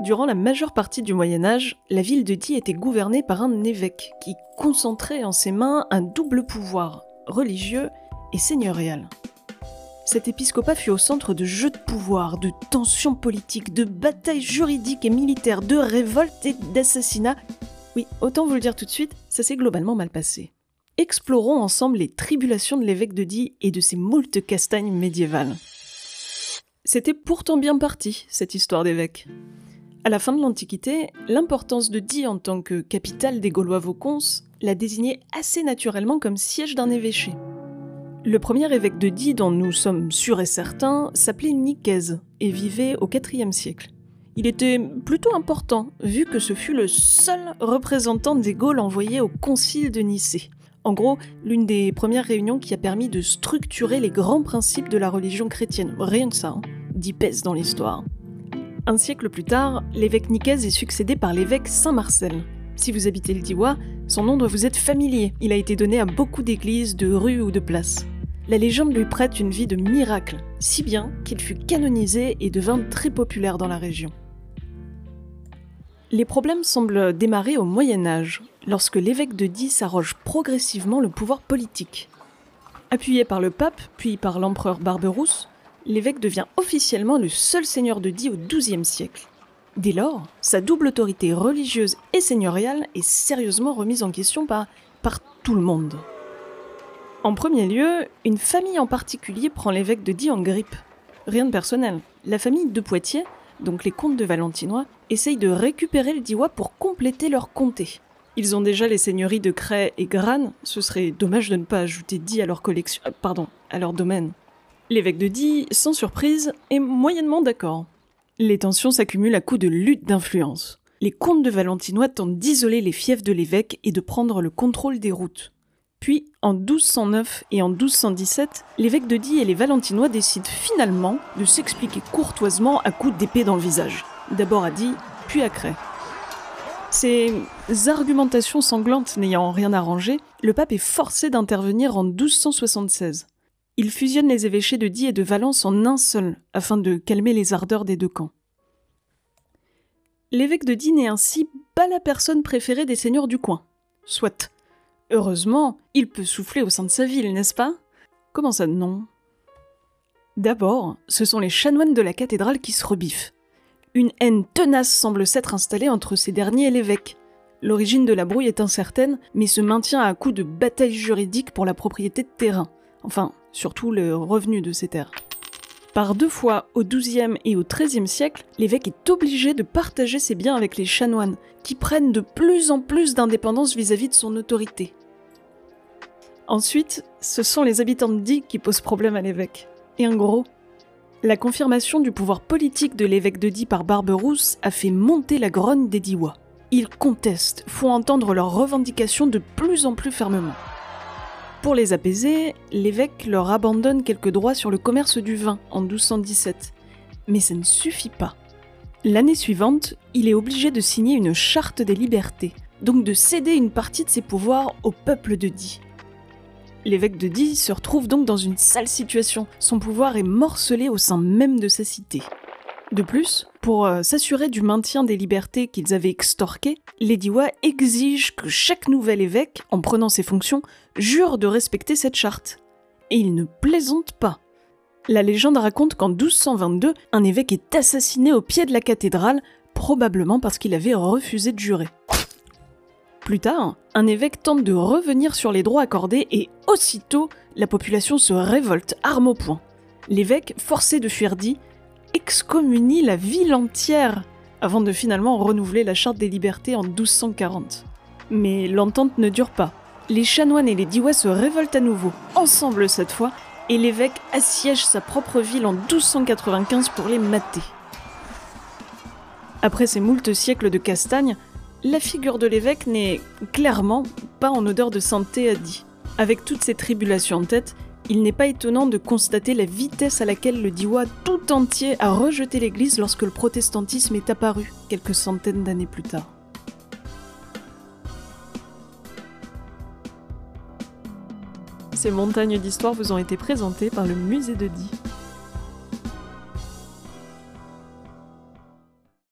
Durant la majeure partie du Moyen Âge, la ville de Die était gouvernée par un évêque qui concentrait en ses mains un double pouvoir, religieux et seigneurial. Cet épiscopat fut au centre de jeux de pouvoir, de tensions politiques, de batailles juridiques et militaires, de révoltes et d'assassinats. Oui, autant vous le dire tout de suite, ça s'est globalement mal passé. Explorons ensemble les tribulations de l'évêque de Die et de ses moultes castagnes médiévales. C'était pourtant bien parti, cette histoire d'évêque. À la fin de l'Antiquité, l'importance de Die en tant que capitale des Gaulois Vaucons la désignait assez naturellement comme siège d'un évêché. Le premier évêque de Die dont nous sommes sûrs et certains s'appelait Nicaise et vivait au IVe siècle. Il était plutôt important, vu que ce fut le seul représentant des Gaules envoyé au concile de Nicée. En gros, l'une des premières réunions qui a permis de structurer les grands principes de la religion chrétienne. Rien que ça, hein. dit pèse dans l'histoire. Un siècle plus tard, l'évêque Nicaise est succédé par l'évêque Saint-Marcel. Si vous habitez le Diwa, son nom doit vous être familier. Il a été donné à beaucoup d'églises, de rues ou de places. La légende lui prête une vie de miracle, si bien qu'il fut canonisé et devint très populaire dans la région. Les problèmes semblent démarrer au Moyen Âge, lorsque l'évêque de Die s'arroge progressivement le pouvoir politique. Appuyé par le pape, puis par l'empereur Barberousse, l'évêque devient officiellement le seul seigneur de Die au XIIe siècle. Dès lors, sa double autorité religieuse et seigneuriale est sérieusement remise en question par, par tout le monde. En premier lieu, une famille en particulier prend l'évêque de Die en grippe. Rien de personnel. La famille de Poitiers, donc les comtes de Valentinois, essaye de récupérer le Diois pour compléter leur comté. Ils ont déjà les seigneuries de Cray et Grane, ce serait dommage de ne pas ajouter Die à leur collection, euh, pardon, à leur domaine. L'évêque de Die, sans surprise, est moyennement d'accord. Les tensions s'accumulent à coup de lutte d'influence. Les comtes de Valentinois tentent d'isoler les fiefs de l'évêque et de prendre le contrôle des routes. Puis, en 1209 et en 1217, l'évêque de Die et les Valentinois décident finalement de s'expliquer courtoisement à coups d'épée dans le visage. D'abord à Die, puis à Cray. Ces argumentations sanglantes n'ayant rien arrangé, le pape est forcé d'intervenir en 1276. Il fusionne les évêchés de Die et de Valence en un seul, afin de calmer les ardeurs des deux camps. L'évêque de Die n'est ainsi pas la personne préférée des seigneurs du coin. Soit. Heureusement, il peut souffler au sein de sa ville, n'est-ce pas? Comment ça non? D'abord, ce sont les chanoines de la cathédrale qui se rebiffent. Une haine tenace semble s'être installée entre ces derniers et l'évêque. L'origine de la brouille est incertaine, mais se maintient à coup de bataille juridique pour la propriété de terrain. Enfin, surtout le revenu de ces terres. Par deux fois, au XIIe et au XIIIe siècle, l'évêque est obligé de partager ses biens avec les chanoines, qui prennent de plus en plus d'indépendance vis-à-vis de son autorité. Ensuite, ce sont les habitants de Die qui posent problème à l'évêque. Et un gros. La confirmation du pouvoir politique de l'évêque de Die par Barberousse a fait monter la grogne des Diois. Ils contestent, font entendre leurs revendications de plus en plus fermement. Pour les apaiser, l'évêque leur abandonne quelques droits sur le commerce du vin en 1217. Mais ça ne suffit pas. L'année suivante, il est obligé de signer une charte des libertés, donc de céder une partie de ses pouvoirs au peuple de Die. L'évêque de Die se retrouve donc dans une sale situation, son pouvoir est morcelé au sein même de sa cité. De plus, pour euh, s'assurer du maintien des libertés qu'ils avaient extorquées, les Diois exigent que chaque nouvel évêque, en prenant ses fonctions, jure de respecter cette charte. Et il ne plaisante pas. La légende raconte qu'en 1222, un évêque est assassiné au pied de la cathédrale, probablement parce qu'il avait refusé de jurer. Plus tard, un évêque tente de revenir sur les droits accordés et aussitôt, la population se révolte, arme au poing. L'évêque, forcé de fuir dit, excommunie la ville entière avant de finalement renouveler la charte des libertés en 1240. Mais l'entente ne dure pas. Les chanoines et les Diois se révoltent à nouveau, ensemble cette fois, et l'évêque assiège sa propre ville en 1295 pour les mater. Après ces moultes siècles de castagne, la figure de l'évêque n'est clairement pas en odeur de santé à dit. Avec toutes ces tribulations en tête, il n'est pas étonnant de constater la vitesse à laquelle le Diwa tout entier a rejeté l'Église lorsque le protestantisme est apparu, quelques centaines d'années plus tard. Ces montagnes d'histoire vous ont été présentées par le musée de Die.